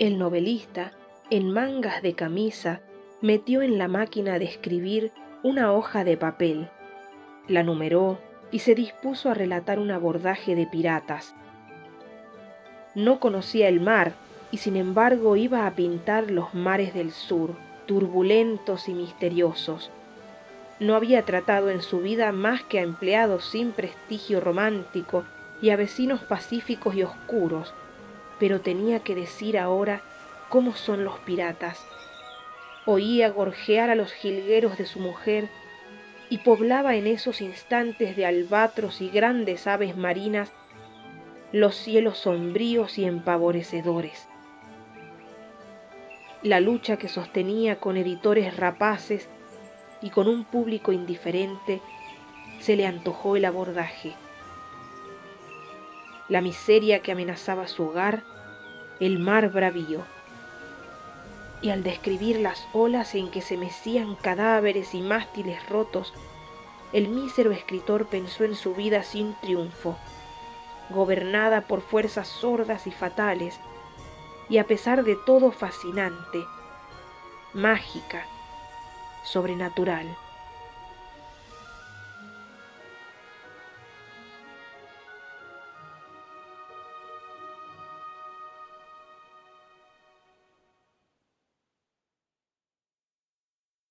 El novelista, en mangas de camisa, metió en la máquina de escribir una hoja de papel, la numeró y se dispuso a relatar un abordaje de piratas. No conocía el mar y sin embargo iba a pintar los mares del sur, turbulentos y misteriosos. No había tratado en su vida más que a empleados sin prestigio romántico y a vecinos pacíficos y oscuros, pero tenía que decir ahora cómo son los piratas. Oía gorjear a los jilgueros de su mujer y poblaba en esos instantes de albatros y grandes aves marinas los cielos sombríos y empavorecedores. La lucha que sostenía con editores rapaces y con un público indiferente, se le antojó el abordaje. La miseria que amenazaba su hogar, el mar bravío. Y al describir las olas en que se mecían cadáveres y mástiles rotos, el mísero escritor pensó en su vida sin triunfo gobernada por fuerzas sordas y fatales, y a pesar de todo fascinante, mágica, sobrenatural.